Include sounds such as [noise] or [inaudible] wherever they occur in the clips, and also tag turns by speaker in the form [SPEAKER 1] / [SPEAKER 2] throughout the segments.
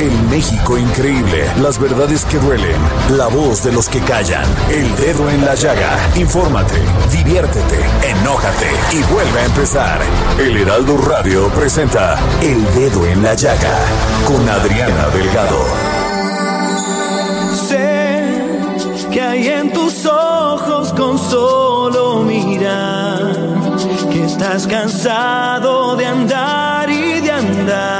[SPEAKER 1] El México increíble. Las verdades que duelen. La voz de los que callan. El dedo en la llaga. Infórmate, diviértete, enójate y vuelve a empezar. El Heraldo Radio presenta El Dedo en la Llaga con Adriana Delgado.
[SPEAKER 2] Sé que hay en tus ojos con solo mirar que estás cansado de andar y de andar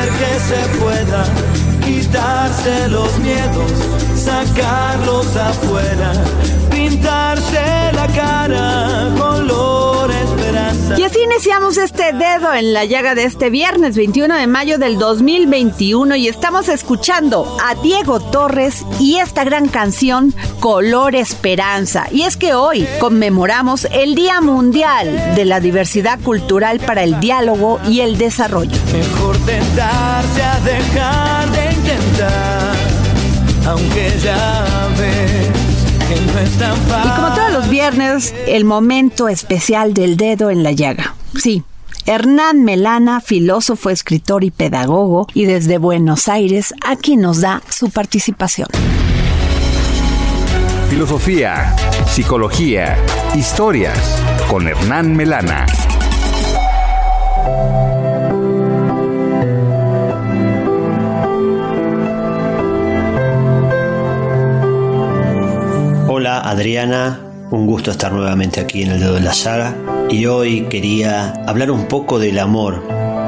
[SPEAKER 2] que se pueda quitarse los miedos, sacarlos afuera, pintarse la cara.
[SPEAKER 3] Y así iniciamos este dedo en la llaga de este viernes 21 de mayo del 2021 y estamos escuchando a Diego Torres y esta gran canción Color Esperanza. Y es que hoy conmemoramos el Día Mundial de la Diversidad Cultural para el Diálogo y el Desarrollo.
[SPEAKER 2] Mejor tentarse a dejar de intentar, aunque ya
[SPEAKER 3] Y como todos los viernes, el momento especial del dedo en la llaga. Sí. Hernán Melana, filósofo, escritor y pedagogo, y desde Buenos Aires, aquí nos da su participación.
[SPEAKER 4] Filosofía, psicología, historias con Hernán Melana.
[SPEAKER 5] Adriana, un gusto estar nuevamente aquí en el dedo de la llaga y hoy quería hablar un poco del amor,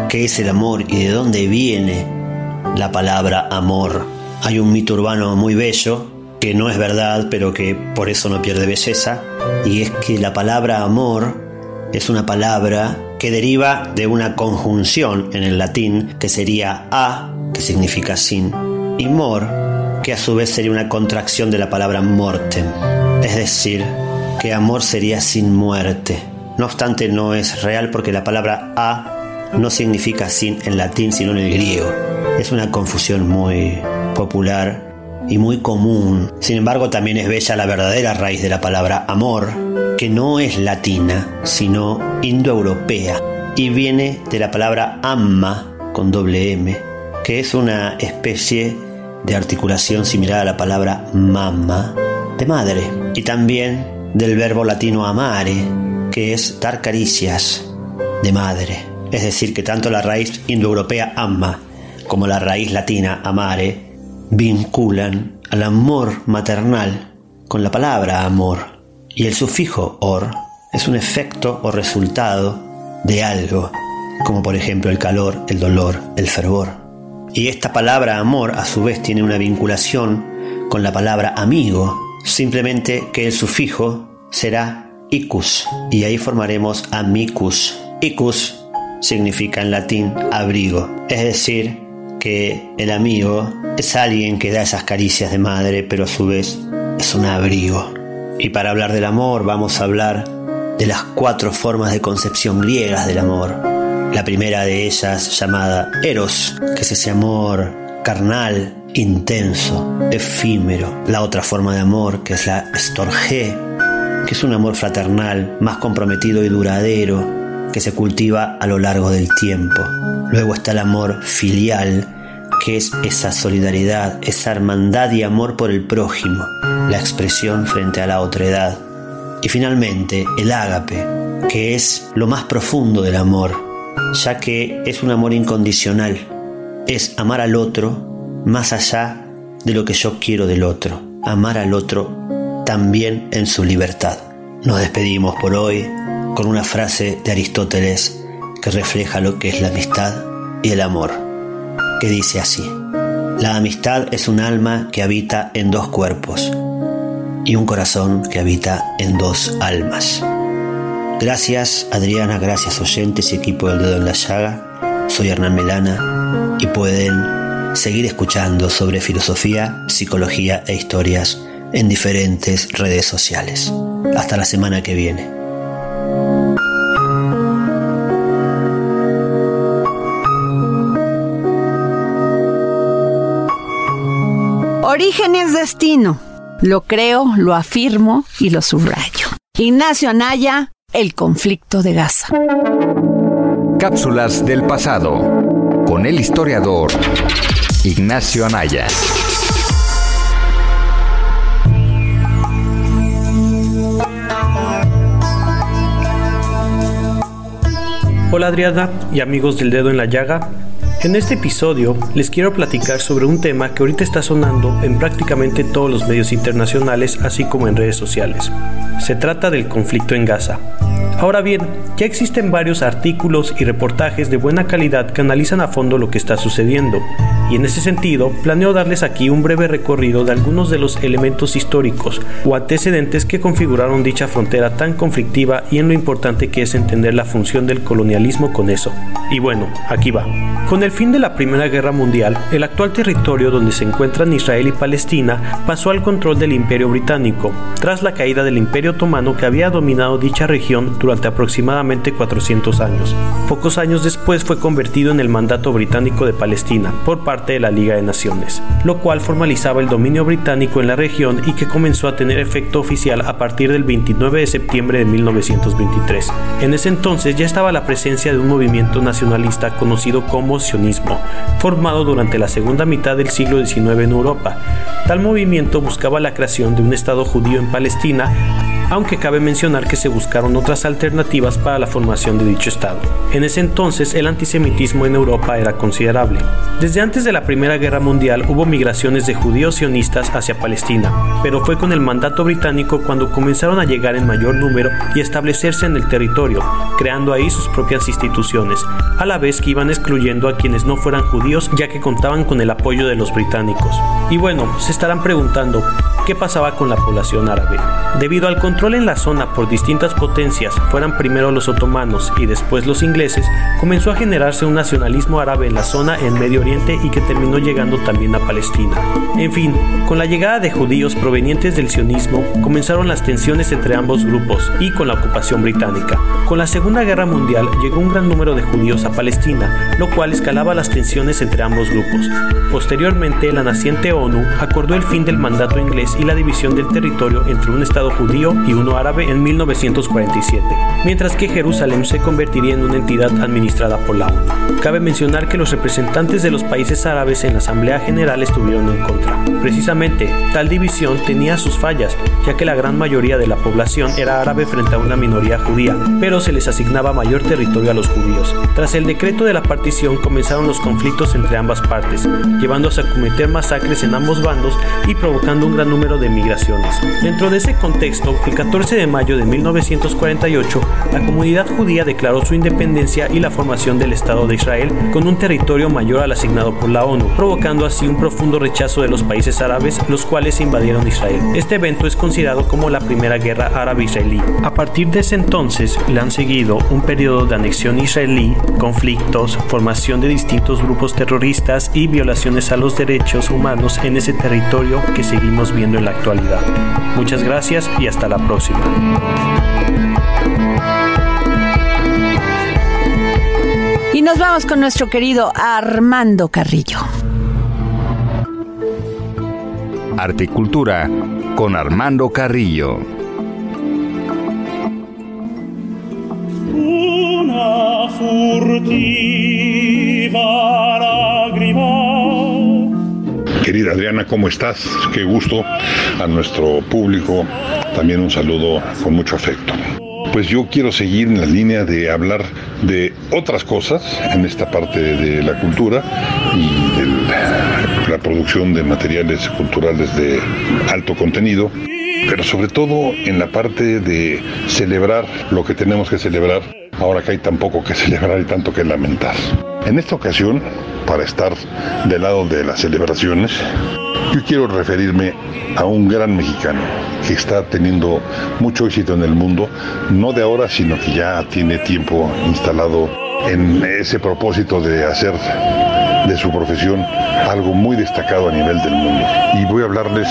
[SPEAKER 5] qué es el amor y de dónde viene la palabra amor. Hay un mito urbano muy bello que no es verdad pero que por eso no pierde belleza y es que la palabra amor es una palabra que deriva de una conjunción en el latín que sería a, que significa sin, y mor, que a su vez sería una contracción de la palabra mortem, es decir, que amor sería sin muerte. No obstante, no es real porque la palabra a no significa sin en latín, sino en el griego. Es una confusión muy popular y muy común. Sin embargo, también es bella la verdadera raíz de la palabra amor, que no es latina, sino indoeuropea, y viene de la palabra amma con doble M, que es una especie de articulación similar a la palabra mamma, de madre, y también del verbo latino amare, que es dar caricias, de madre. Es decir, que tanto la raíz indoeuropea amma como la raíz latina amare vinculan al amor maternal con la palabra amor. Y el sufijo or es un efecto o resultado de algo, como por ejemplo el calor, el dolor, el fervor. Y esta palabra amor a su vez tiene una vinculación con la palabra amigo, simplemente que el sufijo será icus y ahí formaremos amicus. Icus significa en latín abrigo, es decir, que el amigo es alguien que da esas caricias de madre, pero a su vez es un abrigo. Y para hablar del amor vamos a hablar de las cuatro formas de concepción griegas del amor, La primera de ellas llamada Eros, que es ese amor carnal, intenso, efímero. La otra forma de amor, que es la Storge, que es un amor fraternal, más comprometido y duradero, que se cultiva a lo largo del tiempo. Luego está el amor filial, que es esa solidaridad, esa hermandad y amor por el prójimo, la expresión frente a la otredad. Y finalmente, el ágape, que es lo más profundo del amor, ya que es un amor incondicional, es amar al otro más allá de lo que yo quiero del otro, amar al otro también en su libertad. Nos despedimos por hoy con una frase de Aristóteles que refleja lo que es la amistad y el amor, que dice así, la amistad es un alma que habita en dos cuerpos y un corazón que habita en dos almas. Gracias Adriana, gracias oyentes y equipo del dedo en la llaga. Soy Hernán Melana y pueden seguir escuchando sobre filosofía, psicología e historias en diferentes redes sociales. Hasta la semana que viene.
[SPEAKER 3] Origen es destino. Lo creo, lo afirmo y lo subrayo. Ignacio Anaya, El conflicto de Gaza.
[SPEAKER 4] Cápsulas del pasado con el historiador Ignacio Anaya.
[SPEAKER 6] Hola Adriana y amigos del dedo en la llaga. En este episodio les quiero platicar sobre un tema que ahorita está sonando en prácticamente todos los medios internacionales así como en redes sociales. Se trata del conflicto en Gaza. Ahora bien, ya existen varios artículos y reportajes de buena calidad que analizan a fondo lo que está sucediendo, y en ese sentido planeo darles aquí un breve recorrido de algunos de los elementos históricos o antecedentes que configuraron dicha frontera tan conflictiva y en lo importante que es entender la función del colonialismo con eso. Y bueno, aquí va. Con el fin de la Primera Guerra Mundial, el actual territorio donde se encuentran Israel y Palestina pasó al control del Imperio Británico, tras la caída del Imperio Otomano que había dominado dicha región durante aproximadamente 400 años. Pocos años después fue convertido en el mandato británico de Palestina por parte de la Liga de Naciones, lo cual formalizaba el dominio británico en la región y que comenzó a tener efecto oficial a partir del 29 de septiembre de 1923. En ese entonces ya estaba la presencia de un movimiento nacionalista conocido como sionismo, formado durante la segunda mitad del siglo XIX en Europa. Tal movimiento buscaba la creación de un Estado judío en Palestina aunque cabe mencionar que se buscaron otras alternativas para la formación de dicho Estado. En ese entonces el antisemitismo en Europa era considerable. Desde antes de la Primera Guerra Mundial hubo migraciones de judíos sionistas hacia Palestina, pero fue con el mandato británico cuando comenzaron a llegar en mayor número y establecerse en el territorio, creando ahí sus propias instituciones, a la vez que iban excluyendo a quienes no fueran judíos ya que contaban con el apoyo de los británicos. Y bueno, se estarán preguntando, ¿qué pasaba con la población árabe? Debido al control en la zona por distintas potencias, fueran primero los otomanos y después los ingleses, comenzó a generarse un nacionalismo árabe en la zona en Medio Oriente y que terminó llegando también a Palestina. En fin, con la llegada de judíos provenientes del sionismo, comenzaron las tensiones entre ambos grupos y con la ocupación británica. Con la Segunda Guerra Mundial llegó un gran número de judíos a Palestina, lo cual escalaba las tensiones entre ambos grupos. Posteriormente, la naciente ONU acordó el fin del mandato inglés y la división del territorio entre un Estado judío y uno árabe en 1947, mientras que Jerusalén se convertiría en una entidad administrada por la ONU. Cabe mencionar que los representantes de los países árabes en la Asamblea General estuvieron en contra. Precisamente, tal división tenía sus fallas, ya que la gran mayoría de la población era árabe frente a una minoría judía, pero se les asignaba mayor territorio a los judíos. Tras el decreto de la partición comenzaron los conflictos entre ambas partes, llevándose a cometer masacres en ambos bandos y provocando un gran número de migraciones. Dentro de ese contexto, el 14 de mayo de 1948, la comunidad judía declaró su independencia y la formación del Estado de Israel con un territorio mayor al asignado por la ONU, provocando así un profundo rechazo de los países árabes, los cuales invadieron Israel. Este evento es considerado como la primera guerra árabe-israelí. A partir de ese entonces, le han seguido un periodo de anexión israelí, conflictos, formación de distintos grupos terroristas y violaciones a los derechos humanos en ese territorio que seguimos viendo en la actualidad. Muchas gracias y hasta la próxima.
[SPEAKER 3] Nos vamos con nuestro querido Armando Carrillo.
[SPEAKER 4] Articultura con Armando Carrillo.
[SPEAKER 7] Una furtiva.
[SPEAKER 8] Adriana, ¿cómo estás? Qué gusto. A nuestro público también un saludo con mucho afecto. Pues yo quiero seguir en la línea de hablar de otras cosas en esta parte de la cultura y de la producción de materiales culturales de alto contenido, pero sobre todo en la parte de celebrar lo que tenemos que celebrar ahora que hay tan poco que [laughs] celebrar y tanto que lamentar. En esta ocasión, para estar del lado de las celebraciones, yo quiero referirme a un gran mexicano que está teniendo mucho éxito en el mundo, no de ahora, sino que ya tiene tiempo instalado en ese propósito de hacer de su profesión algo muy destacado a nivel del mundo. Y voy a hablarles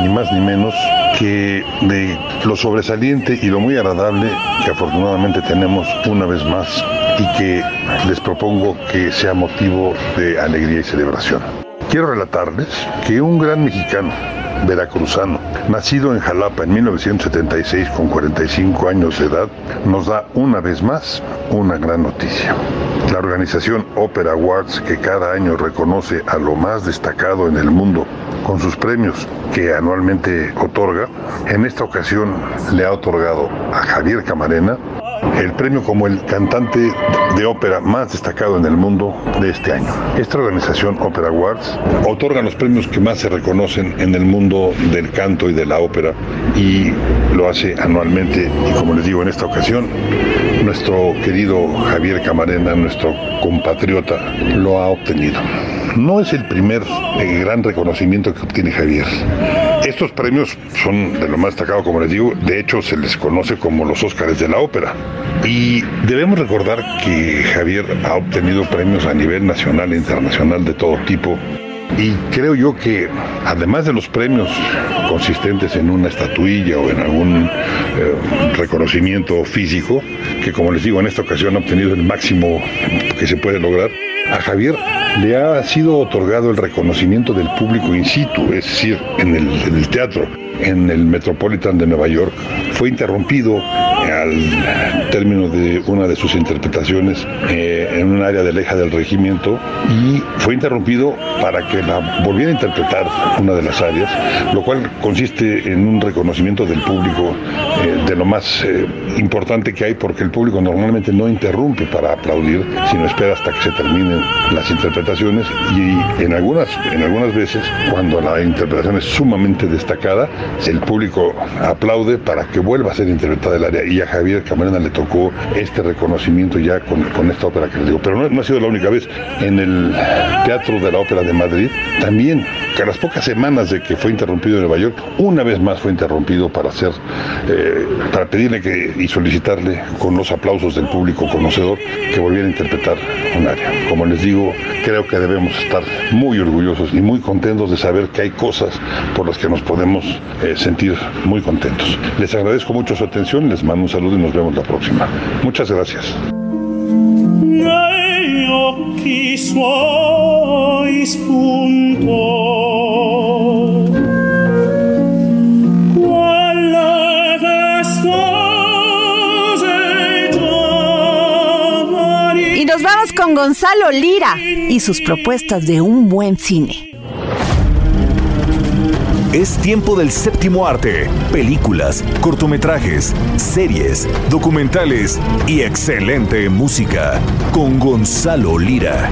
[SPEAKER 8] ni más ni menos que de lo sobresaliente y lo muy agradable que afortunadamente tenemos una vez más y que les propongo que sea motivo de alegría y celebración. Quiero relatarles que un gran mexicano, veracruzano, nacido en Jalapa en 1976 con 45 años de edad, nos da una vez más una gran noticia. La organización Opera Awards, que cada año reconoce a lo más destacado en el mundo con sus premios que anualmente otorga, en esta ocasión le ha otorgado a Javier Camarena el premio como el cantante de ópera más destacado en el mundo de este año. Esta organización Opera Awards otorga los premios que más se reconocen en el mundo del canto y de la ópera y lo hace anualmente y como les digo en esta ocasión nuestro querido Javier Camarena, nuestro compatriota, lo ha obtenido. No es el primer eh, gran reconocimiento que obtiene Javier. Estos premios son de lo más destacado, como les digo, de hecho se les conoce como los Óscares de la ópera. Y debemos recordar que Javier ha obtenido premios a nivel nacional e internacional de todo tipo. Y creo yo que además de los premios consistentes en una estatuilla o en algún eh, reconocimiento físico, que como les digo en esta ocasión ha obtenido el máximo que se puede lograr, a Javier le ha sido otorgado el reconocimiento del público in situ, es decir, en el, en el teatro, en el Metropolitan de Nueva York. Fue interrumpido al término de una de sus interpretaciones eh, en un área de leja del regimiento y fue interrumpido para que la volviera a interpretar una de las áreas, lo cual consiste en un reconocimiento del público eh, de lo más eh, importante que hay porque el público normalmente no interrumpe para aplaudir, sino espera hasta que se terminen las interpretaciones y en algunas, en algunas veces cuando la interpretación es sumamente destacada, el público aplaude para que vuelva a ser interpretada el área y a Javier Camarena le tocó este reconocimiento ya con, con esta ópera que les digo. Pero no, ha sido la única vez. En el Teatro de la Ópera de Madrid, también, que a las pocas semanas de que fue interrumpido en Nueva York, una vez más fue interrumpido para hacer, eh, para pedirle que, y solicitarle con los aplausos del público conocedor que volviera a interpretar un área. Como les digo, creo que debemos estar muy orgullosos y muy contentos de saber que hay cosas por las que nos podemos eh, sentir muy contentos. Les agradezco mucho su atención, les mando un saludo y nos vemos la próxima. Muchas gracias.
[SPEAKER 3] Y nos vamos con Gonzalo Lira y sus propuestas de un buen cine.
[SPEAKER 1] Es tiempo del séptimo arte. Películas, cortometrajes, series, documentales y excelente música. Con Gonzalo Lira.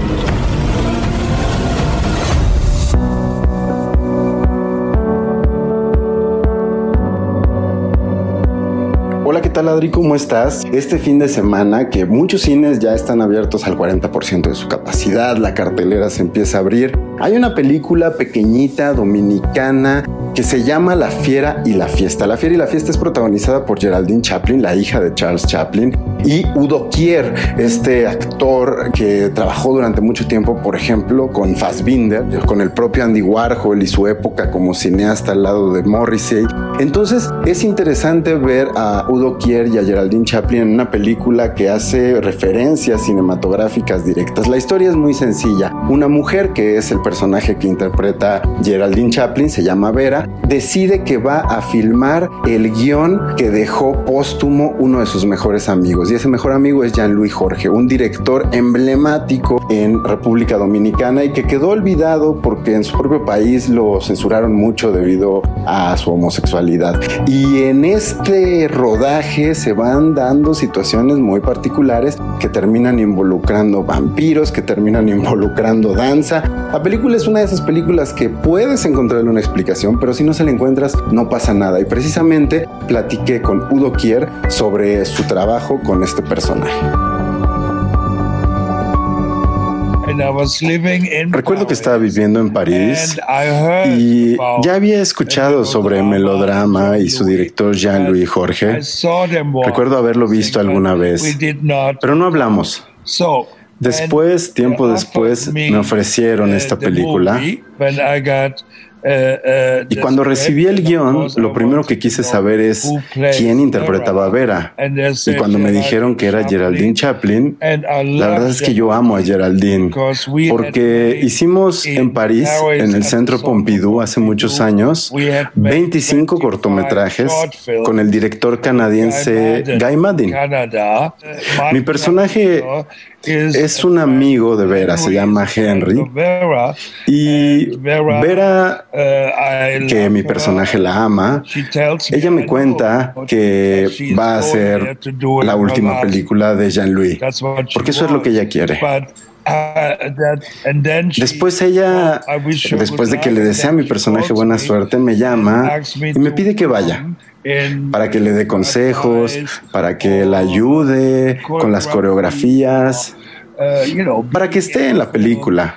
[SPEAKER 9] Hola, ¿qué tal Adri? ¿Cómo estás? Este fin de semana que muchos cines ya están abiertos al 40% de su capacidad, la cartelera se empieza a abrir Hay una película pequeñita dominicana que se llama La Fiera y la Fiesta. La Fiera y la Fiesta es protagonizada por Geraldine Chaplin, la hija de Charles Chaplin, y Udo Kier, este actor que trabajó durante mucho tiempo, por ejemplo, con Fassbinder, con el propio Andy Warhol y su época como cineasta al lado de Morrissey. Entonces es interesante ver a Udo Kier y a Geraldine Chaplin en una película que hace referencias cinematográficas directas. La historia es muy sencilla. Una mujer que es el personaje que interpreta Geraldine Chaplin, se llama Vera, decide que va a filmar el guion que dejó póstumo uno de sus mejores amigos. Y ese mejor amigo es Jean-Louis Jorge, un director emblemático en República Dominicana y que quedó olvidado porque en su propio país lo censuraron mucho debido a su homosexualidad. Y en este rodaje se van dando situaciones muy particulares que terminan involucrando vampiros, que terminan involucrando danza. La película es una de esas películas que puedes encontrarle una explicación, pero si no se la encuentras, no pasa nada. Y precisamente platiqué con Udo Kier sobre su trabajo con este personaje. Recuerdo que estaba viviendo en París y ya había escuchado sobre melodrama y su director Jean-Louis Jorge. Recuerdo haberlo visto alguna vez, pero no hablamos. Después, tiempo después, me ofrecieron esta película y cuando recibí el guion, lo primero que quise saber es quién interpretaba a Vera. Y cuando me dijeron que era Geraldine Chaplin, la verdad es que yo amo a Geraldine, porque hicimos en París, en el Centro Pompidou, hace muchos años, 25 cortometrajes con el director canadiense Guy Maddin. Mi personaje es un amigo de Vera, se llama Henry. Y Vera, que mi personaje la ama, ella me cuenta que va a ser la última película de Jean-Louis, porque eso es lo que ella quiere. Después ella, después de que le desea a mi personaje buena suerte, me llama y me pide que vaya para que le dé consejos, para que la ayude con las coreografías, para que esté en la película,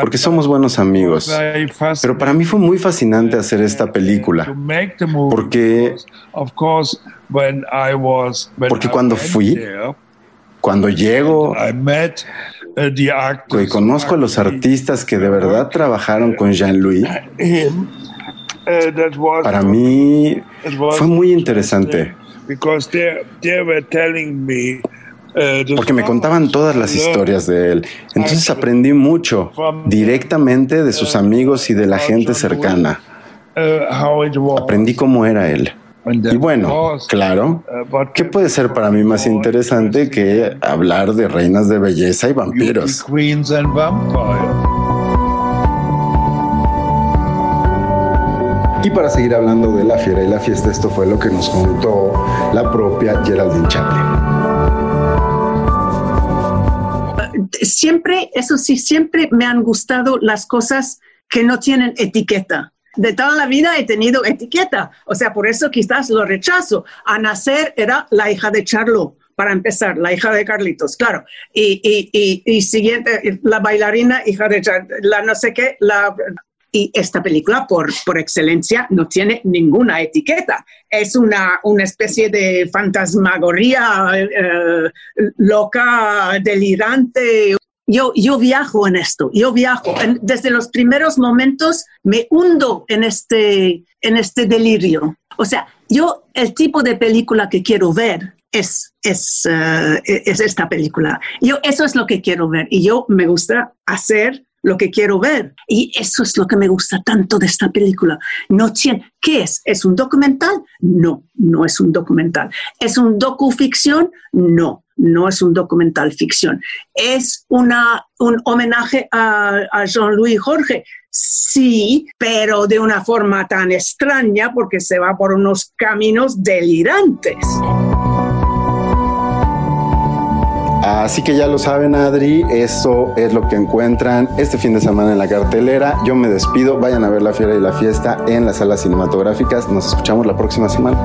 [SPEAKER 9] porque somos buenos amigos. Pero para mí fue muy fascinante hacer esta película, porque, porque cuando fui, cuando llego, y conozco a los artistas que de verdad trabajaron con Jean-Louis, para mí fue muy interesante. Porque me contaban todas las historias de él. Entonces aprendí mucho directamente de sus amigos y de la gente cercana. Aprendí cómo era él. Y bueno, claro, ¿qué puede ser para mí más interesante que hablar de reinas de belleza y vampiros? Y para seguir hablando de la fiera y la fiesta, esto fue lo que nos contó la propia Geraldine Chaplin.
[SPEAKER 10] Siempre, eso sí, siempre me han gustado las cosas que no tienen etiqueta. De toda la vida he tenido etiqueta, o sea, por eso quizás lo rechazo. A nacer era la hija de Charlo, para empezar, la hija de Carlitos, claro. Y, y, y, siguiente, la bailarina, hija de la no sé qué, la y esta película, por, por excelencia, no tiene ninguna etiqueta. Es una, una especie de fantasmagoría eh, loca, delirante. Yo, yo viajo en esto, yo viajo. desde los primeros momentos me hundo en este, en este delirio. O sea, yo el tipo de película que quiero ver es, es, eh, es esta película. Yo eso es lo que quiero ver y yo me gusta hacer lo que quiero ver. Y eso es lo que me gusta tanto de esta película. No tiene, ¿Qué es? ¿Es un documental? No, no es un documental. ¿Es un docuficción? No, no es un documental ficción. ¿Es una, un homenaje a, a Jean-Louis Jorge? Sí, pero de una forma tan extraña porque se va por unos caminos delirantes.
[SPEAKER 9] Así que ya lo saben, Adri, eso es lo que encuentran este fin de semana en la cartelera. Yo me despido, vayan a ver La Fiera y la Fiesta en las salas cinematográficas. Nos escuchamos la próxima semana.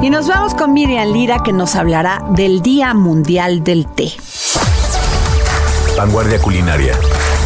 [SPEAKER 3] Y nos vamos con Miriam Lira que nos hablará del Día Mundial del Té.
[SPEAKER 1] vanguardia culinaria,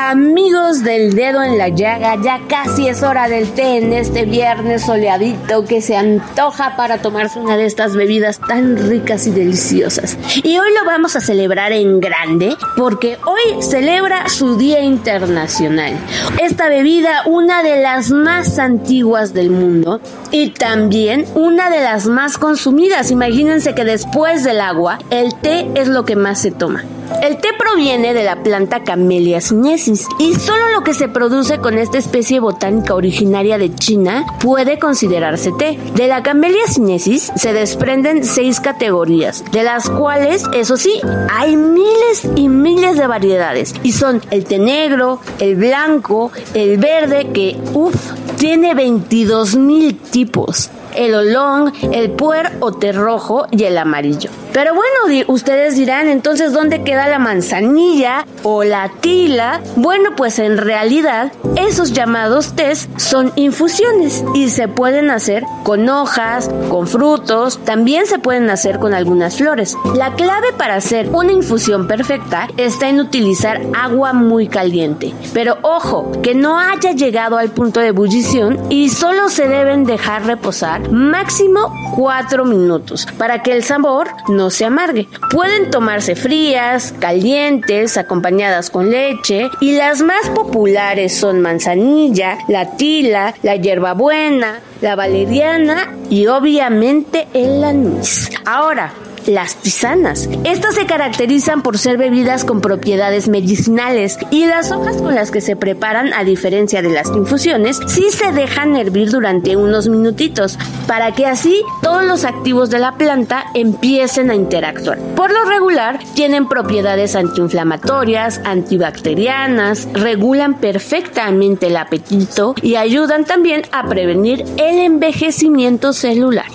[SPEAKER 11] Amigos del dedo en la llaga, ya casi es hora del té en este viernes soleadito que se antoja para tomarse una de estas bebidas tan ricas y deliciosas. Y hoy lo vamos a celebrar en grande porque hoy celebra su Día Internacional. Esta bebida, una de las más antiguas del mundo y también una de las más consumidas. Imagínense que después del agua, el té es lo que más se toma. El té proviene de la planta Camellia sinensis y solo lo que se produce con esta especie botánica originaria de China puede considerarse té. De la Camellia sinensis se desprenden seis categorías, de las cuales, eso sí, hay miles y miles de variedades y son el té negro, el blanco, el verde que, uff, tiene 22 mil tipos el olón, el puer o té rojo y el amarillo. Pero bueno, ustedes dirán, entonces, ¿dónde queda la manzanilla o la tila? Bueno, pues en realidad, esos llamados tés son infusiones y se pueden hacer con hojas, con frutos, también se pueden hacer con algunas flores. La clave para hacer una infusión perfecta está en utilizar agua muy caliente. Pero ojo, que no haya llegado al punto de ebullición y solo se deben dejar reposar máximo 4 minutos para que el sabor no se amargue. Pueden tomarse frías, calientes, acompañadas con leche y las más populares son manzanilla, la tila, la hierbabuena, la valeriana y obviamente el anís. Ahora, las tisanas. Estas se caracterizan por ser bebidas con propiedades medicinales y las hojas con las que se preparan, a diferencia de las infusiones, sí se dejan hervir durante unos minutitos para que así todos los activos de la planta empiecen a interactuar. Por lo regular, tienen propiedades antiinflamatorias, antibacterianas, regulan perfectamente el apetito y ayudan también a prevenir el envejecimiento celular.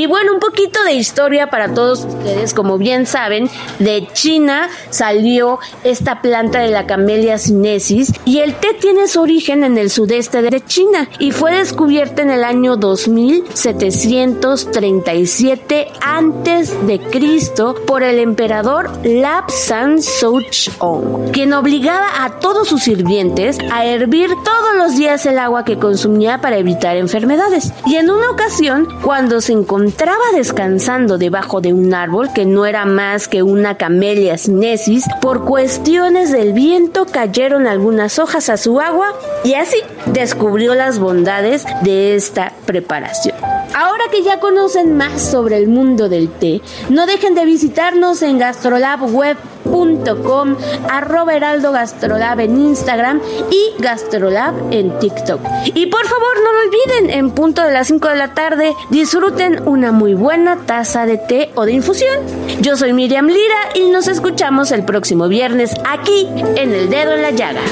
[SPEAKER 11] Y bueno, un poquito de historia para todos ustedes. Como bien saben, de China salió esta planta de la Camellia sinensis y el té tiene su origen en el sudeste de China y fue descubierta en el año 2737 antes de Cristo por el emperador Lapsan Souchong, quien obligaba a todos sus sirvientes a hervir todos los días el agua que consumía para evitar enfermedades. Y en una ocasión, cuando se encontró encontraba descansando debajo de un árbol que no era más que una camellia sinensis, por cuestiones del viento cayeron algunas hojas a su agua y así descubrió las bondades de esta preparación. Ahora que ya conocen más sobre el mundo del té, no dejen de visitarnos en gastrolabweb.com, arroba heraldo gastrolab en Instagram y gastrolab en TikTok. Y por favor no lo olviden, en punto de las 5 de la tarde, disfruten una muy buena taza de té o de infusión. Yo soy Miriam Lira y nos escuchamos el próximo viernes aquí en El Dedo en la Llaga.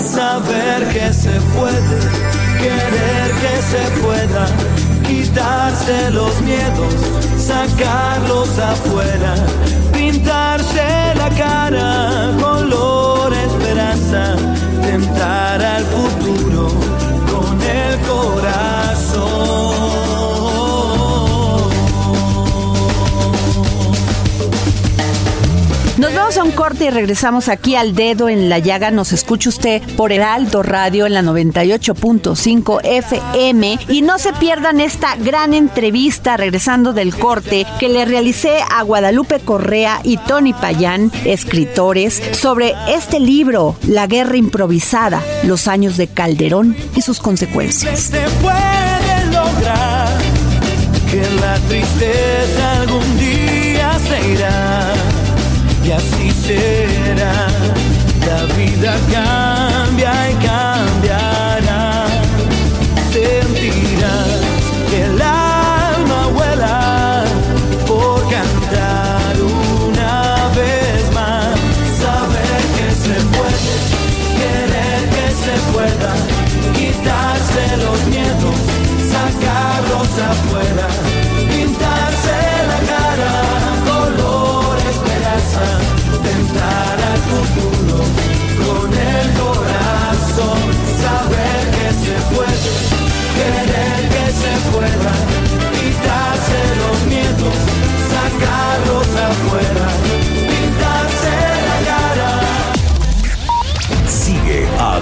[SPEAKER 2] Saber que se puede, quitarse los miedos, sacarlos afuera, pintarse la cara,
[SPEAKER 3] vamos a un corte y regresamos aquí al dedo en la llaga. Nos escucha usted por Heraldo Radio en la 98.5 FM. Y no se pierdan esta gran entrevista regresando del corte que le realicé a Guadalupe Correa y Tony Payán, escritores, sobre este libro, La Guerra Improvisada, los años de Calderón y sus consecuencias.
[SPEAKER 2] Que la tristeza algún día se irá y así será. La vida cambia y cambiará.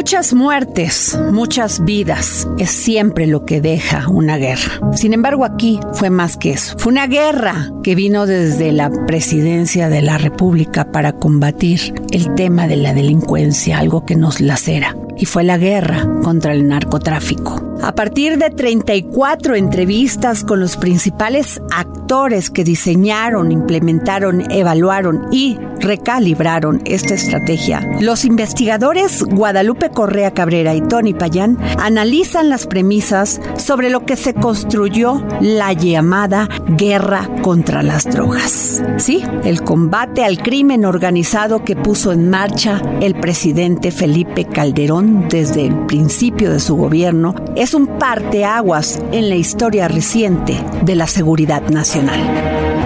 [SPEAKER 3] Muchas muertes, muchas vidas es siempre lo que deja una guerra. Sin embargo, aquí fue más que eso. Fue una guerra que vino desde la presidencia de la República para combatir el tema de la delincuencia, algo que nos lacera. Y fue la guerra contra el narcotráfico. A partir de 34 entrevistas con los principales actores que diseñaron, implementaron, evaluaron y recalibraron esta estrategia, los investigadores Guadalupe Correa Cabrera y Tony Payán analizan las premisas sobre lo que se construyó la llamada guerra contra las drogas. Sí, el combate al crimen organizado que puso en marcha el presidente Felipe Calderón desde el principio de su gobierno es un parteaguas en la historia reciente de la seguridad nacional.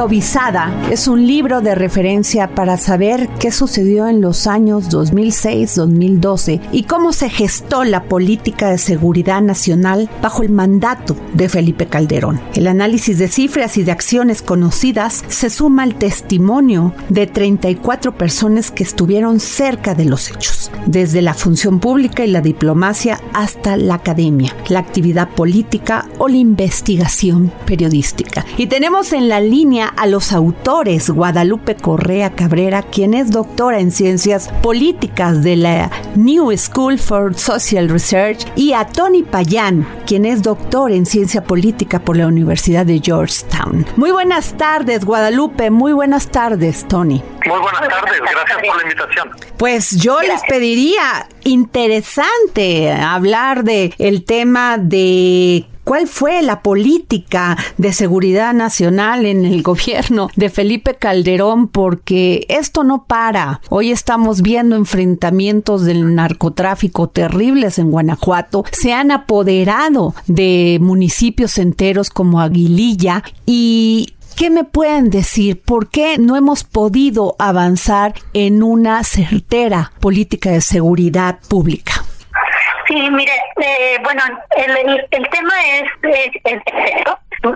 [SPEAKER 3] Improvisada es un libro de referencia para saber qué sucedió en los años 2006-2012 y cómo se gestó la política de seguridad nacional bajo el mandato de Felipe Calderón. El análisis de cifras y de acciones conocidas se suma al testimonio de 34 personas que estuvieron cerca de los hechos, desde la función pública y la diplomacia hasta la academia, la actividad política o la investigación periodística. Y tenemos en la línea a los autores Guadalupe Correa Cabrera, quien es doctora en ciencias políticas de la New School for Social Research, y a Tony Payán, quien es doctor en ciencia política por la Universidad de Georgetown. Muy buenas tardes, Guadalupe. Muy buenas tardes, Tony.
[SPEAKER 12] Muy buenas tardes, gracias por la invitación.
[SPEAKER 3] Pues yo les pediría interesante hablar de el tema de ¿Cuál fue la política de seguridad nacional en el gobierno de Felipe Calderón? Porque esto no para. Hoy estamos viendo enfrentamientos del narcotráfico terribles en Guanajuato. Se han apoderado de municipios enteros como Aguililla y ¿Qué me pueden decir? ¿Por qué no hemos podido avanzar en una certera política de seguridad pública?
[SPEAKER 13] Sí, mire, eh, bueno, el, tema es, es,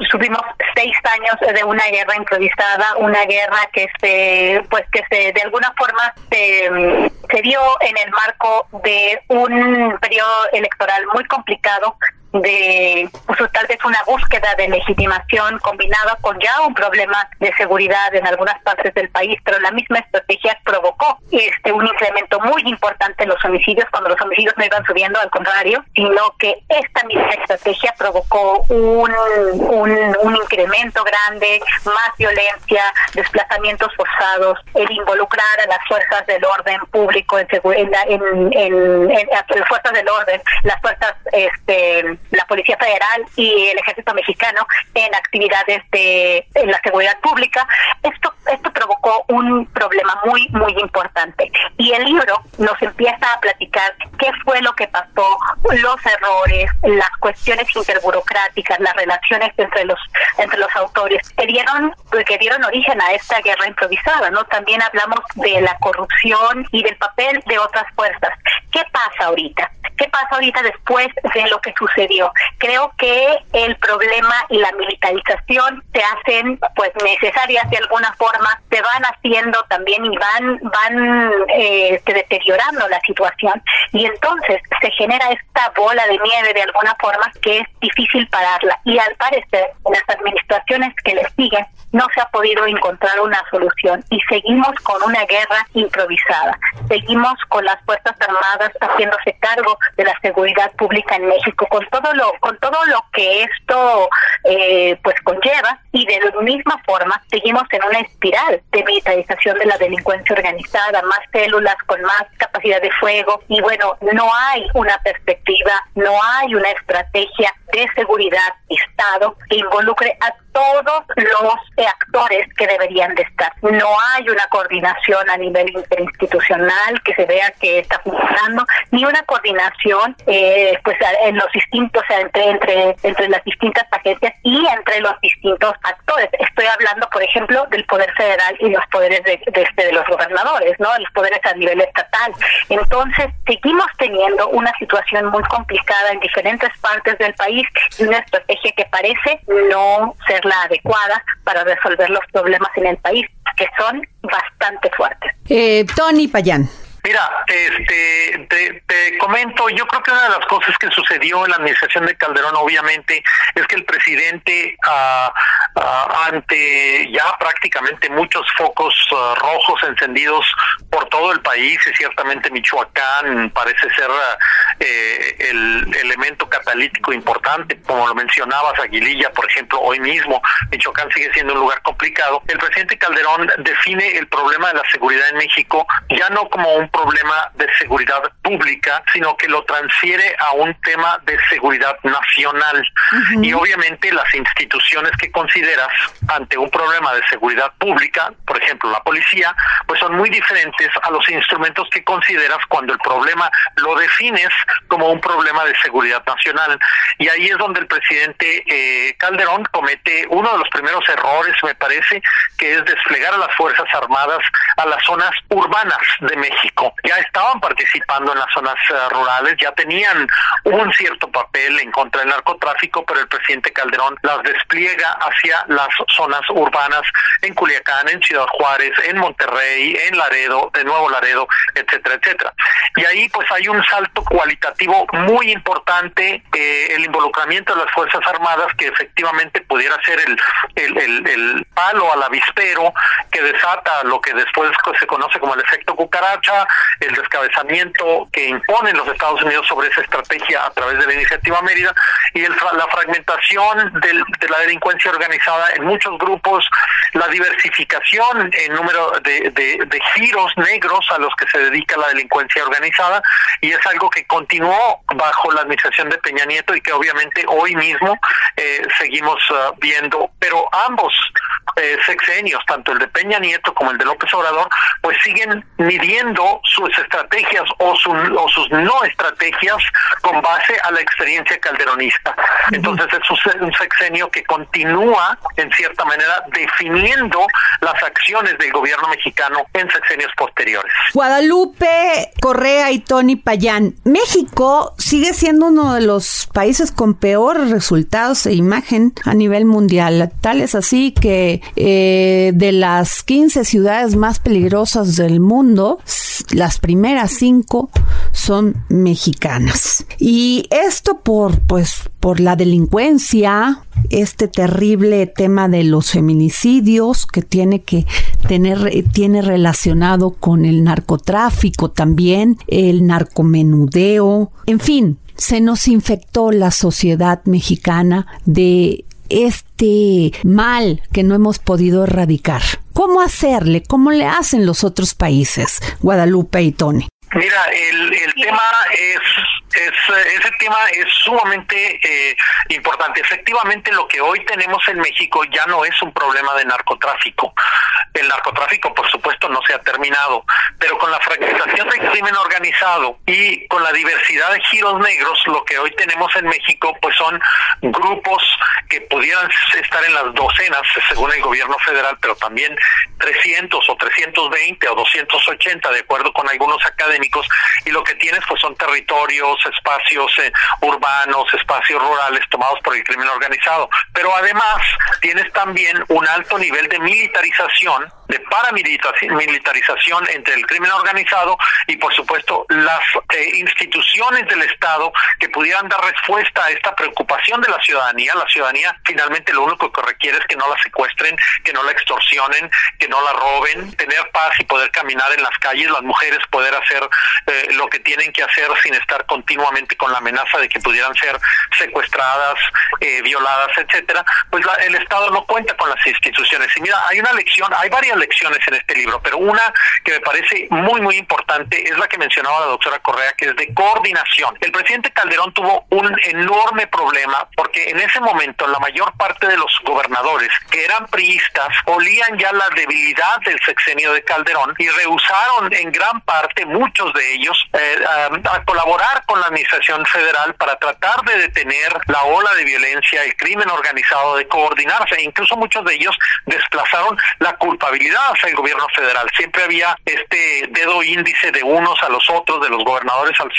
[SPEAKER 13] Subimos seis años de una guerra improvisada, una guerra que se, pues que se, de alguna forma se dio en el marco de un periodo electoral muy complicado de pues, tal vez una búsqueda de legitimación combinada con ya un problema de seguridad en algunas partes del país, pero la misma estrategia provocó este un incremento muy importante en los homicidios cuando los homicidios no iban subiendo, al contrario, sino que esta misma estrategia provocó un, un, un incremento grande, más violencia, desplazamientos forzados, el involucrar a las fuerzas del orden público en, en, en, en las fuerzas del orden, las fuerzas este la Policía Federal y el Ejército Mexicano en actividades de en la seguridad pública. Esto esto provocó un problema muy muy importante y el libro nos empieza a platicar qué fue lo que pasó, los errores, las cuestiones interburocráticas, las relaciones entre los entre los autores que dieron que dieron origen a esta guerra improvisada, ¿no? También hablamos de la corrupción y del papel de otras fuerzas ¿Qué pasa ahorita? ¿Qué pasa ahorita después de lo que sucedió? Creo que el problema y la militarización se hacen pues necesarias de alguna forma, se van haciendo también y van van eh, deteriorando la situación. Y entonces se genera esta bola de nieve de alguna forma que es difícil pararla. Y al parecer las administraciones que le siguen no se ha podido encontrar una solución. Y seguimos con una guerra improvisada. Seguimos con las Fuerzas Armadas haciéndose cargo de la seguridad pública en México, con todo lo, con todo lo que esto eh, pues conlleva y de la misma forma seguimos en una espiral de militarización de la delincuencia organizada, más células con más capacidad de fuego y bueno, no hay una perspectiva, no hay una estrategia de seguridad Estado que involucre a todos los actores que deberían de estar. No hay una coordinación a nivel interinstitucional que se vea que está funcionando, ni una coordinación eh, pues en los distintos, entre, entre, entre las distintas agencias y entre los distintos actores. Estoy hablando, por ejemplo, del poder federal y los poderes de, de, este, de los gobernadores, ¿no? Los poderes a nivel estatal. Entonces, seguimos teniendo una situación muy complicada en diferentes partes del país una estrategia que parece no ser la adecuada para resolver los problemas en el país, que son bastante fuertes.
[SPEAKER 3] Eh, Tony Payán.
[SPEAKER 12] Mira, este, te, comento, yo creo que una de las cosas que sucedió en la administración de Calderón, obviamente, es que el presidente, ah, ah, ante ya prácticamente muchos focos ah, rojos encendidos por todo el país, y ciertamente Michoacán parece ser eh, el elemento catalítico importante, como lo mencionabas, Aguililla, por ejemplo, hoy mismo, Michoacán sigue siendo un lugar complicado. El presidente Calderón define el problema de la seguridad en México ya no como un problema de seguridad pública, sino que lo transfiere a un tema de seguridad nacional. Y obviamente las instituciones que consideras ante un problema de seguridad pública, por ejemplo la policía, pues son muy diferentes a los instrumentos que consideras cuando el problema lo defines como un problema de seguridad nacional. Y ahí es donde el presidente eh, Calderón comete uno de los primeros errores, me parece, que es desplegar a las Fuerzas Armadas a las zonas urbanas de México ya estaban participando en las zonas eh, rurales, ya tenían un cierto papel en contra del narcotráfico, pero el presidente Calderón las despliega hacia las zonas urbanas en Culiacán, en Ciudad Juárez, en Monterrey, en Laredo, de Nuevo Laredo, etcétera, etcétera. Y ahí pues hay un salto cualitativo muy importante, eh, el involucramiento de las Fuerzas Armadas que efectivamente pudiera ser el, el, el, el palo al avispero que desata lo que después se conoce como el efecto cucaracha, el descabezamiento que imponen los Estados Unidos sobre esa estrategia a través de la iniciativa Mérida y el, la fragmentación del, de la delincuencia organizada en muchos grupos, la diversificación en número de, giros negros a los que se dedica la delincuencia organizada y es algo que continuó bajo la administración de Peña Nieto y que obviamente hoy mismo eh, seguimos uh, viendo, pero ambos eh, sexenios, tanto el de Peña Nieto como el de López Obrador, pues siguen midiendo sus estrategias o, o sus no estrategias con base a la experiencia calderonista. Entonces es un sexenio que continúa, en cierta manera, definiendo las acciones del gobierno mexicano en sexenios posteriores.
[SPEAKER 3] Guadalupe, Correa y Tony Payán. México sigue siendo uno de los países con peores resultados e imagen a nivel mundial. Tal es así que eh, de las 15 ciudades más peligrosas del mundo, las primeras cinco son mexicanas. Y esto por, pues, por la delincuencia, este terrible tema de los feminicidios que tiene que tener, tiene relacionado con el narcotráfico también, el narcomenudeo, en fin, se nos infectó la sociedad mexicana de este mal que no hemos podido erradicar. ¿Cómo hacerle? ¿Cómo le hacen los otros países, Guadalupe y Tony?
[SPEAKER 12] Mira, el, el tema es es, ese tema es sumamente eh, importante. Efectivamente, lo que hoy tenemos en México ya no es un problema de narcotráfico. El narcotráfico, por supuesto, no se ha terminado, pero con la fragmentación del crimen organizado y con la diversidad de giros negros, lo que hoy tenemos en México, pues son grupos que pudieran estar en las docenas, según el gobierno federal, pero también 300 o 320 o 280, de acuerdo con algunos académicos, y lo que tienes pues son territorios, espacios eh, urbanos, espacios rurales tomados por el crimen organizado. Pero además tienes también un alto nivel de militarización de paramilitarización entre el crimen organizado y por supuesto las eh, instituciones del Estado que pudieran dar respuesta a esta preocupación de la ciudadanía. La ciudadanía finalmente lo único que requiere es que no la secuestren, que no la extorsionen, que no la roben, tener paz y poder caminar en las calles, las mujeres poder hacer eh, lo que tienen que hacer sin estar continuamente con la amenaza de que pudieran ser secuestradas, eh, violadas, etcétera. Pues el Estado no cuenta con las instituciones. Y mira, hay una lección, hay varias lecciones en este libro, pero una que me parece muy, muy importante es la que mencionaba la doctora Correa, que es de coordinación. El presidente Calderón tuvo un enorme problema porque en ese momento la mayor parte de los gobernadores que eran priistas olían ya la debilidad del sexenio de Calderón y rehusaron en gran parte, muchos de ellos, eh, a, colaborar con la administración federal para tratar de detener la ola de violencia, el crimen organizado, de coordinarse. Incluso muchos de ellos desplazaron la culpabilidad hacia el gobierno federal. Siempre había este dedo índice de unos a los otros, de los gobernadores al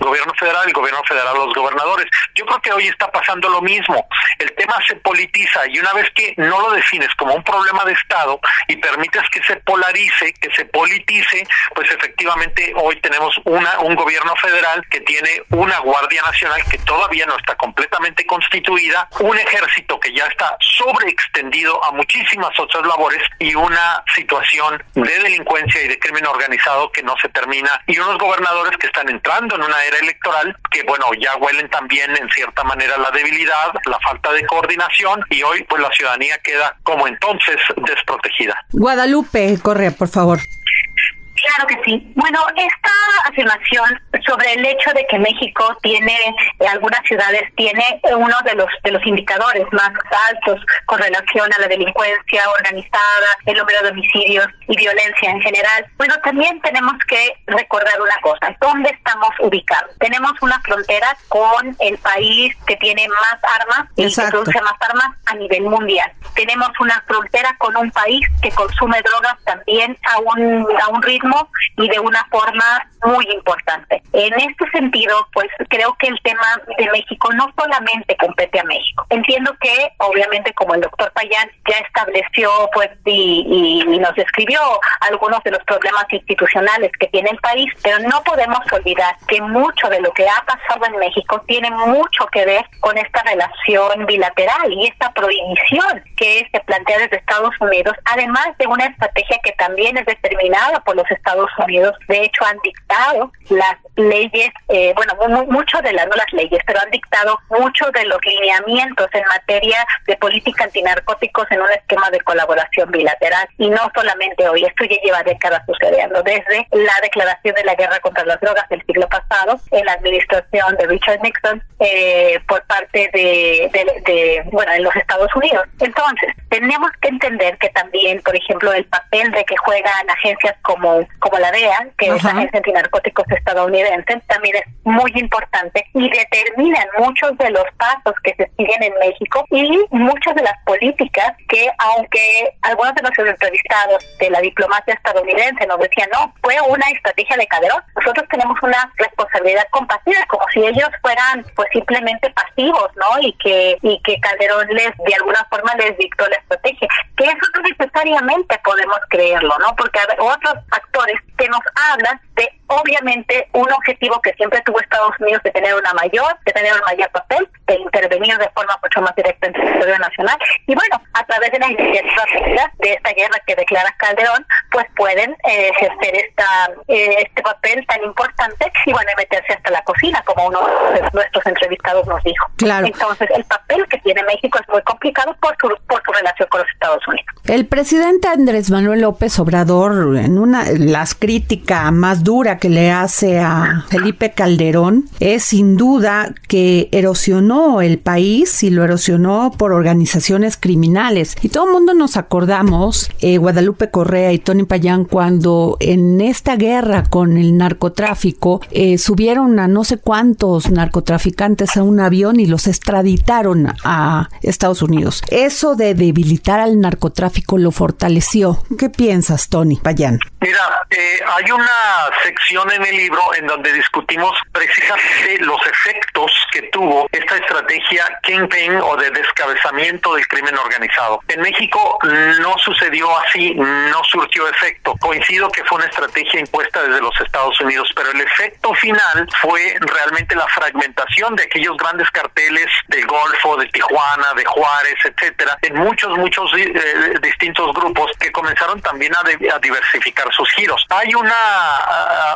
[SPEAKER 12] gobierno federal, el gobierno federal a los gobernadores. Yo creo que hoy está pasando lo mismo. El tema se politiza y una vez que no lo defines como un problema de Estado y permites que se polarice, que se politice, pues efectivamente hoy tenemos una un gobierno federal que tiene una Guardia Nacional que todavía no está completamente constituida, un ejército que ya está sobreextendido a muchísimas otras labores y una situación de delincuencia y de crimen organizado que no se termina y unos gobernadores que están entrando en una era electoral que bueno ya huelen también en cierta manera la debilidad, la falta de coordinación y hoy pues la ciudadanía queda como entonces desprotegida.
[SPEAKER 3] Guadalupe Correa, por favor.
[SPEAKER 13] Claro que sí. Bueno, esta afirmación sobre el hecho de que México tiene, en algunas ciudades tiene uno de los de los indicadores más altos con relación a la delincuencia organizada, el número de homicidios y violencia en general. Bueno, también tenemos que recordar una cosa, ¿dónde estamos ubicados? Tenemos una frontera con el país que tiene más armas y que produce más armas a nivel mundial. Tenemos una frontera con un país que consume drogas también a un, a un ritmo y de una forma muy importante. En este sentido, pues creo que el tema de México no solamente compete a México. Entiendo que, obviamente, como el doctor Payán ya estableció pues y, nos describió algunos de los problemas institucionales que tiene el país, pero no podemos olvidar que mucho de lo que ha pasado en México tiene mucho que ver con esta relación bilateral y esta prohibición que se plantea desde Estados Unidos, además de una estrategia que también es determinada por los Estados Unidos. De hecho, han dictado las leyes, eh, bueno, mucho de las, no las leyes, pero han dictado muchos de los lineamientos en materia de política antinarcóticos en un esquema de colaboración bilateral. Y no solamente hoy, esto ya lleva décadas sucediendo, desde la declaración de la guerra contra las drogas del siglo pasado, en la administración de Richard Nixon, eh, por parte de, de, bueno, en los Estados Unidos. Entonces, tenemos que entender que también, por ejemplo, el papel de que juegan agencias como, como la DEA, que es la Agencia Antinarcóticos estadounidense, también es muy importante y determinan muchos de los pasos que se siguen en México y muchas de las políticas que, aunque algunos de los entrevistados de la diplomacia estadounidense nos decían, no, fue una estrategia de Calderón, nosotros tenemos una responsabilidad compartida, como si ellos fueran pues simplemente pasivos, ¿no? Y que, y que Calderón les, de alguna forma, les dictó la estrategia, que eso no necesariamente podemos creerlo, ¿no? Porque hay otros actores que nos hablan de obviamente un objetivo que siempre tuvo Estados Unidos de tener una mayor, de tener un mayor papel, de intervenir de forma mucho más directa en el territorio nacional. Y bueno, a través de la iniciativa de esta guerra que declara Calderón, pues pueden eh, ejercer esta eh, este papel tan importante y bueno, meterse hasta la cocina, como uno de nuestros entrevistados nos dijo.
[SPEAKER 3] Claro.
[SPEAKER 13] Entonces, el papel que tiene México es muy complicado por su, por su relación con los Estados Unidos.
[SPEAKER 3] El presidente Andrés Manuel López Obrador, en una las críticas más dura que le hace a Felipe Calderón es sin duda que erosionó el país y lo erosionó por organizaciones criminales. Y todo el mundo nos acordamos, eh, Guadalupe Correa y Tony Payán, cuando en esta guerra con el narcotráfico eh, subieron a no sé cuántos narcotraficantes a un avión y los extraditaron a Estados Unidos. Eso de debilitar al narcotráfico lo fortaleció. ¿Qué piensas, Tony Payán?
[SPEAKER 12] Mira, eh, hay una sección en el libro en donde discutimos precisamente los efectos que tuvo esta estrategia Kingpin o de descabezamiento del crimen organizado. En México no sucedió así, no surtió efecto. Coincido que fue una estrategia impuesta desde los Estados Unidos, pero el efecto final fue realmente la fragmentación de aquellos grandes carteles del Golfo, de Tijuana, de Juárez, etcétera, en muchos, muchos eh, distintos grupos que comenzaron también a, de, a diversificar sus giros. Hay una,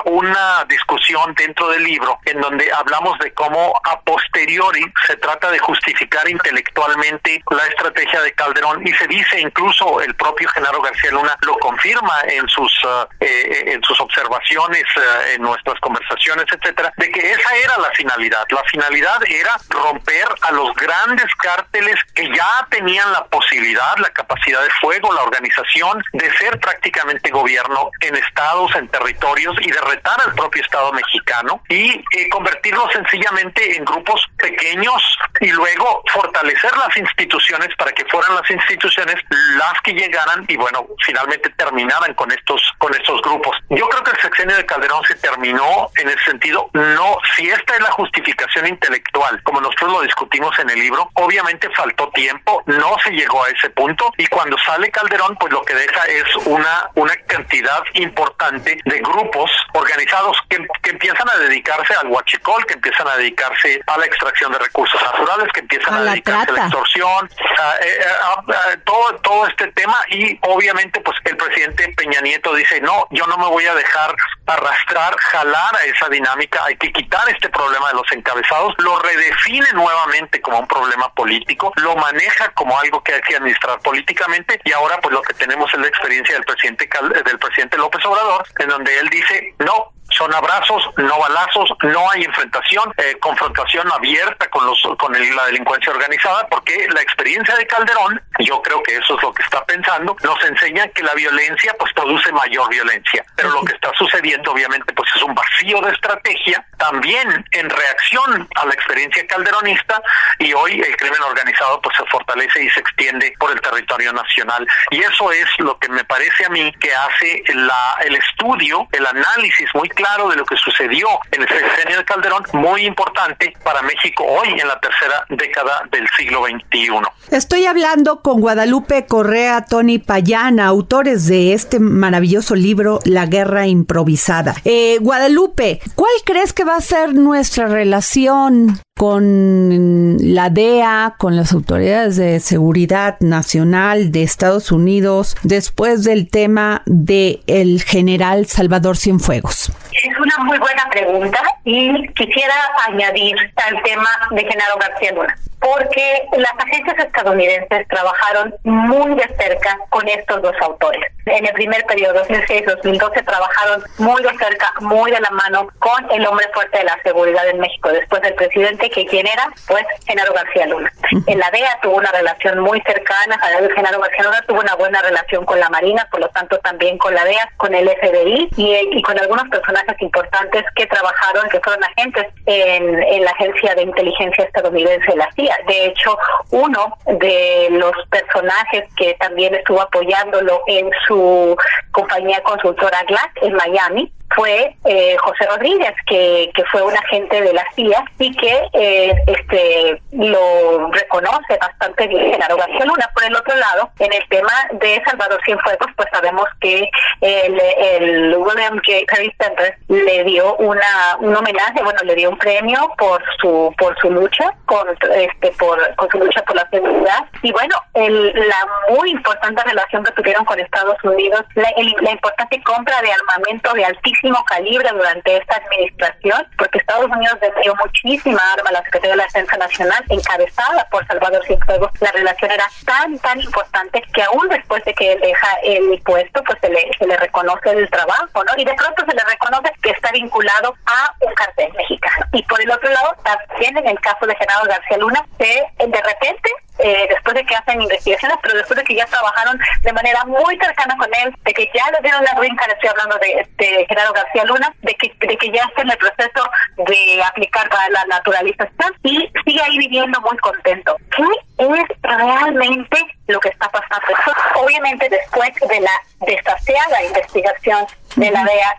[SPEAKER 12] una discusión dentro del libro en donde hablamos de cómo a posteriori se trata de justificar intelectualmente la estrategia de Calderón. Y se dice incluso el propio Genaro García Luna lo confirma en sus uh, eh, en sus observaciones uh, en nuestras conversaciones etcétera de que esa era la finalidad. La finalidad era romper a los grandes cárteles que ya tenían la posibilidad la capacidad de fuego la organización de ser prácticamente gobierno en estados en territorios y de retar al propio estado mexicano y eh, convertirlo sencillamente en grupos pequeños y luego fortalecer las instituciones para que fueran las instituciones las que llegaran y bueno finalmente terminaran con estos con estos grupos. Yo creo que el sexenio de Calderón se terminó en ese sentido no si esta es la justificación intelectual como nosotros lo discutimos en el libro obviamente faltó tiempo no se llegó a ese punto y cuando sale Calderón pues lo que deja es una una cantidad importante de grupos organizados que, que empiezan a dedicarse al huachicol que empiezan a dedicarse a la extracción de recursos naturales que empiezan a, a dedicarse trata. a la extorsión a, a, a, todo todo este tema. Y obviamente pues el presidente Peña Nieto dice no yo no me voy a dejar arrastrar jalar a esa dinámica. Hay que quitar este problema de los encabezados. Lo redefine nuevamente como un problema político lo maneja como algo que hay que administrar políticamente. Y ahora pues lo que tenemos es la experiencia del presidente del presidente López Obrador en donde él dice no son abrazos, no balazos, no hay enfrentación, eh, confrontación abierta con los con la delincuencia organizada, porque la experiencia de Calderón, yo creo que eso es lo que está pensando, nos enseña que la violencia pues produce mayor violencia, pero lo que está sucediendo obviamente pues es un vacío de estrategia, también en reacción a la experiencia calderonista y hoy el crimen organizado pues se fortalece y se extiende por el territorio nacional. Y eso es lo que me parece a mí que hace la el estudio, el análisis muy claro de lo que sucedió en el sexenio de Calderón, muy importante para México hoy en la tercera década del siglo XXI.
[SPEAKER 3] Estoy hablando con Guadalupe Correa, Tony Payana, autores de este maravilloso libro, La Guerra Improvisada. Eh, Guadalupe, ¿cuál crees que va a ser nuestra relación con la DEA, con las autoridades de seguridad nacional de Estados Unidos después del tema de el general Salvador Cienfuegos?
[SPEAKER 13] Es una muy buena pregunta y quisiera añadir al tema de Genaro García Luna porque las agencias estadounidenses trabajaron muy de cerca con estos dos autores. En el primer periodo, 2006-2012, trabajaron muy de cerca, muy de la mano con el hombre fuerte de la seguridad en México, después del presidente, que quien era, pues, Genaro García Luna. En la DEA tuvo una relación muy cercana, Genaro García Luna tuvo una buena relación con la Marina, por lo tanto también con la DEA, con el FBI y, y con algunos personajes importantes que trabajaron, que fueron agentes en, en la agencia de inteligencia estadounidense, la CIA. De hecho, uno de los personajes que también estuvo apoyándolo en su compañía consultora GLAC en Miami fue eh, José Rodríguez, que, que fue un agente de la CIA y que eh, este lo reconoce bastante bien Genaro García Luna. Por el otro lado, en el tema de Salvador Cienfuegos, pues sabemos que el, el William J. Perry Sanders le dio una un homenaje, bueno, le dio un premio por su por su lucha con este por con su lucha por la seguridad y bueno, el, la muy importante relación que tuvieron con Estados Unidos, la, el, la importante compra de armamento de altísimo calibre durante esta administración, porque Estados Unidos dio muchísima arma a la Secretaría de la Defensa Nacional, encabezada por Salvador Cienfuegos. La relación era tan, tan importante que aún después de que deja el puesto, pues se le, se le reconoce el trabajo, ¿no? Y de pronto se le reconoce que está vinculado a un cartel mexicano. Y por el otro lado, también en el caso de Genaro García Luna, se de repente eh, después de que hacen investigaciones, pero después de que ya trabajaron de manera muy cercana con él, de que ya le dieron la ruina, le estoy hablando de, de Gerardo García Luna, de que, de que ya está en el proceso de aplicar la naturalización y sigue ahí viviendo muy contento. ¿Qué es realmente lo que está pasando? [laughs] Obviamente después de la desaseada investigación de la DEA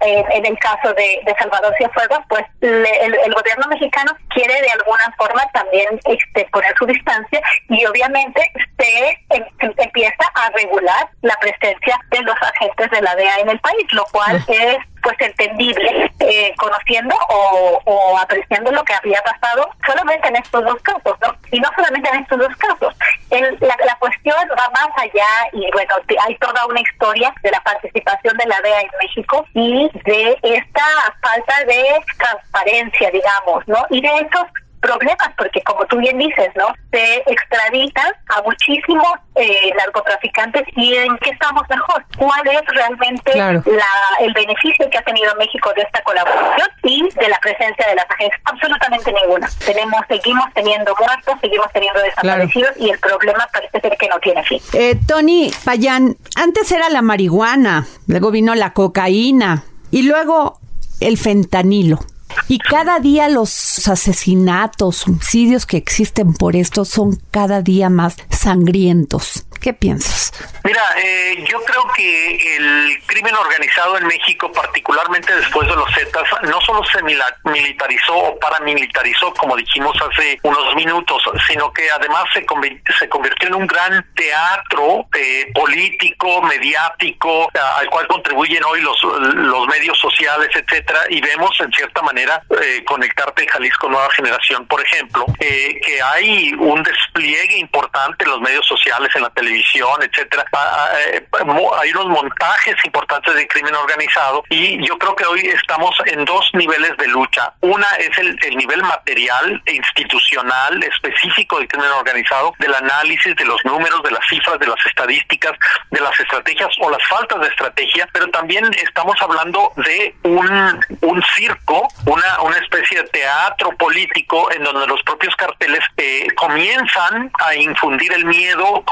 [SPEAKER 13] en, el caso de, Salvador Cienfuegos, pues el, gobierno mexicano quiere de alguna forma también este, poner su distancia y obviamente se em, em, empieza a regular la presencia de los agentes de la DEA en el país, lo cual es pues entendible, eh, conociendo o, apreciando lo que había pasado solamente en estos dos casos, ¿no? Y no solamente en estos dos casos. la, la, cuestión va más allá y bueno, hay toda una historia de la participación de la DEA en México y de esta falta de transparencia, digamos, ¿no? Y de estos problemas, porque como tú bien dices, ¿no? Se extraditan a muchísimos eh, narcotraficantes y en qué estamos mejor. ¿Cuál es realmente la, el beneficio que ha tenido México de esta colaboración y de la presencia de las agencias? Absolutamente ninguna. Tenemos, seguimos teniendo muertos, seguimos teniendo desaparecidos y el problema parece ser que no tiene fin.
[SPEAKER 3] Eh, Tony Payán, antes era la marihuana, luego vino la cocaína y luego el fentanilo. Y cada día los asesinatos, homicidios que existen por esto son cada día más sangrientos. ¿Qué piensas?
[SPEAKER 12] Mira, eh, yo creo que el crimen organizado en México, particularmente después de los Zetas, no solo se militarizó o paramilitarizó, como dijimos hace unos minutos, sino que además se, se convirtió en un gran teatro eh, político, mediático, al cual contribuyen hoy los, medios sociales, etcétera, y vemos en cierta manera eh, conectarte en Jalisco Nueva Generación, por ejemplo, eh, que hay un despliegue importante en los medios sociales, en la televisión, televisión, etcétera. Eh, hay unos montajes importantes de crimen organizado y yo creo que hoy estamos en dos niveles de lucha. Una es el, nivel material e institucional específico del crimen organizado, del análisis de los números, de las cifras, de las estadísticas, de las estrategias o las faltas de estrategia, pero también estamos hablando de un, circo, una, una especie de teatro político en donde los propios carteles eh, comienzan a infundir el miedo,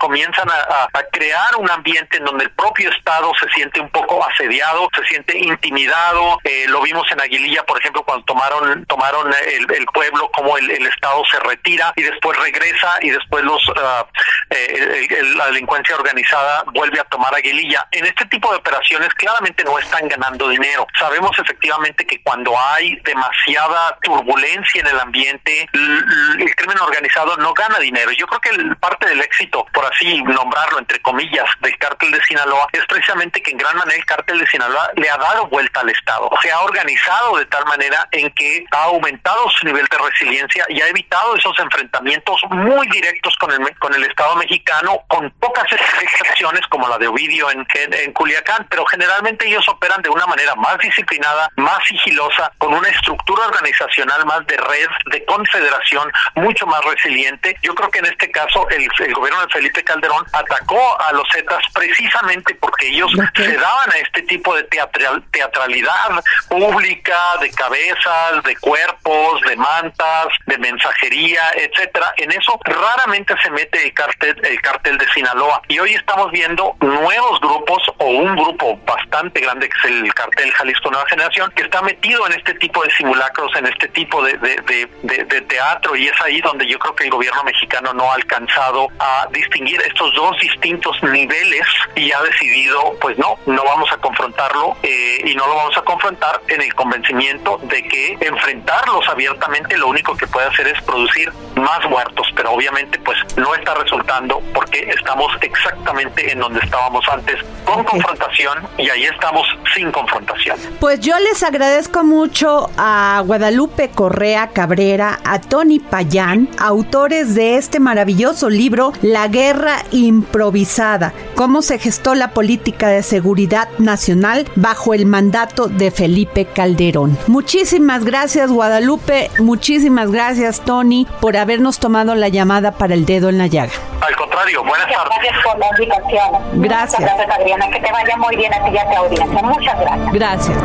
[SPEAKER 12] comienzan a, crear un ambiente en donde el propio Estado se siente un poco asediado, se siente intimidado. Eh, lo vimos en Aguililla, por ejemplo, cuando tomaron tomaron el, pueblo, como el, Estado se retira y después regresa y después los ah, eh, la delincuencia organizada vuelve a tomar Aguililla. En este tipo de operaciones claramente no están ganando dinero. Sabemos efectivamente que cuando hay demasiada turbulencia en el ambiente, el, crimen organizado no gana dinero. Yo creo que parte del éxito, por así nombrarlo, entre comillas, del cártel de Sinaloa, es precisamente que en gran manera el cártel de Sinaloa le ha dado vuelta al Estado. Se ha organizado de tal manera en que ha aumentado su nivel de resiliencia y ha evitado esos enfrentamientos muy directos con el, con el Estado mexicano, con pocas excepciones como la de Ovidio en, en, Culiacán, pero generalmente ellos operan de una manera más disciplinada, más sigilosa, con una estructura organizacional más de red, de confederación, mucho más resiliente. Yo creo que en este caso el gobierno de Felipe Calderón atacó a los Zetas precisamente porque ellos se daban a este tipo de teatral, teatralidad pública, de cabezas, de cuerpos, de mantas, de mensajería, etcétera. En eso raramente se mete el cartel, el cartel de Sinaloa. Y hoy estamos viendo nuevos grupos o un grupo bastante grande que es el cartel Jalisco Nueva Generación, que está metido en este tipo de simulacros, en este tipo de, de teatro. Y es ahí donde yo creo que el gobierno mexicano no ha alcanzado a distinguir estos dos distintos niveles y ha decidido, pues no, no vamos a confrontarlo eh, y no lo vamos a confrontar en el convencimiento de que enfrentarlos abiertamente lo único que puede hacer es producir más muertos, pero obviamente pues no está resultando porque estamos exactamente en donde estábamos antes con confrontación y ahí estamos sin confrontación.
[SPEAKER 3] Pues yo les agradezco mucho a Guadalupe Correa Cabrera, a Tony Payán, autores de este maravilloso libro La Guerra guerra improvisada, cómo se gestó la política de seguridad nacional bajo el mandato de Felipe Calderón. Muchísimas gracias Guadalupe, muchísimas gracias Tony por habernos tomado la llamada para el dedo en la llaga.
[SPEAKER 12] Al contrario, buenas tardes.
[SPEAKER 13] Gracias por la invitación.
[SPEAKER 3] Gracias.
[SPEAKER 13] Muchas gracias, Adriana. Que te vaya muy bien a ti y a tu audiencia. Muchas gracias.
[SPEAKER 3] Gracias.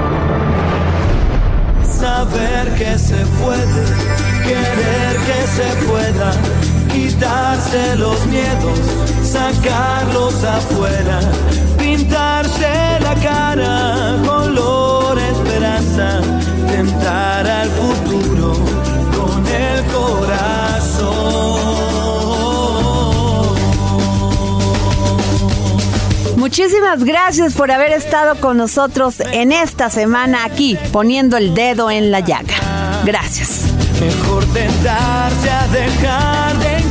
[SPEAKER 2] Saber que se puede, querer que se pueda, quitarse los miedos, sacarlos afuera, pintarse la cara, color esperanza, tentar al futuro con el corazón.
[SPEAKER 3] Muchísimas gracias por haber estado con nosotros en esta semana aquí, poniendo el dedo en la llaga. Gracias.
[SPEAKER 2] Mejor tentarse a dejar de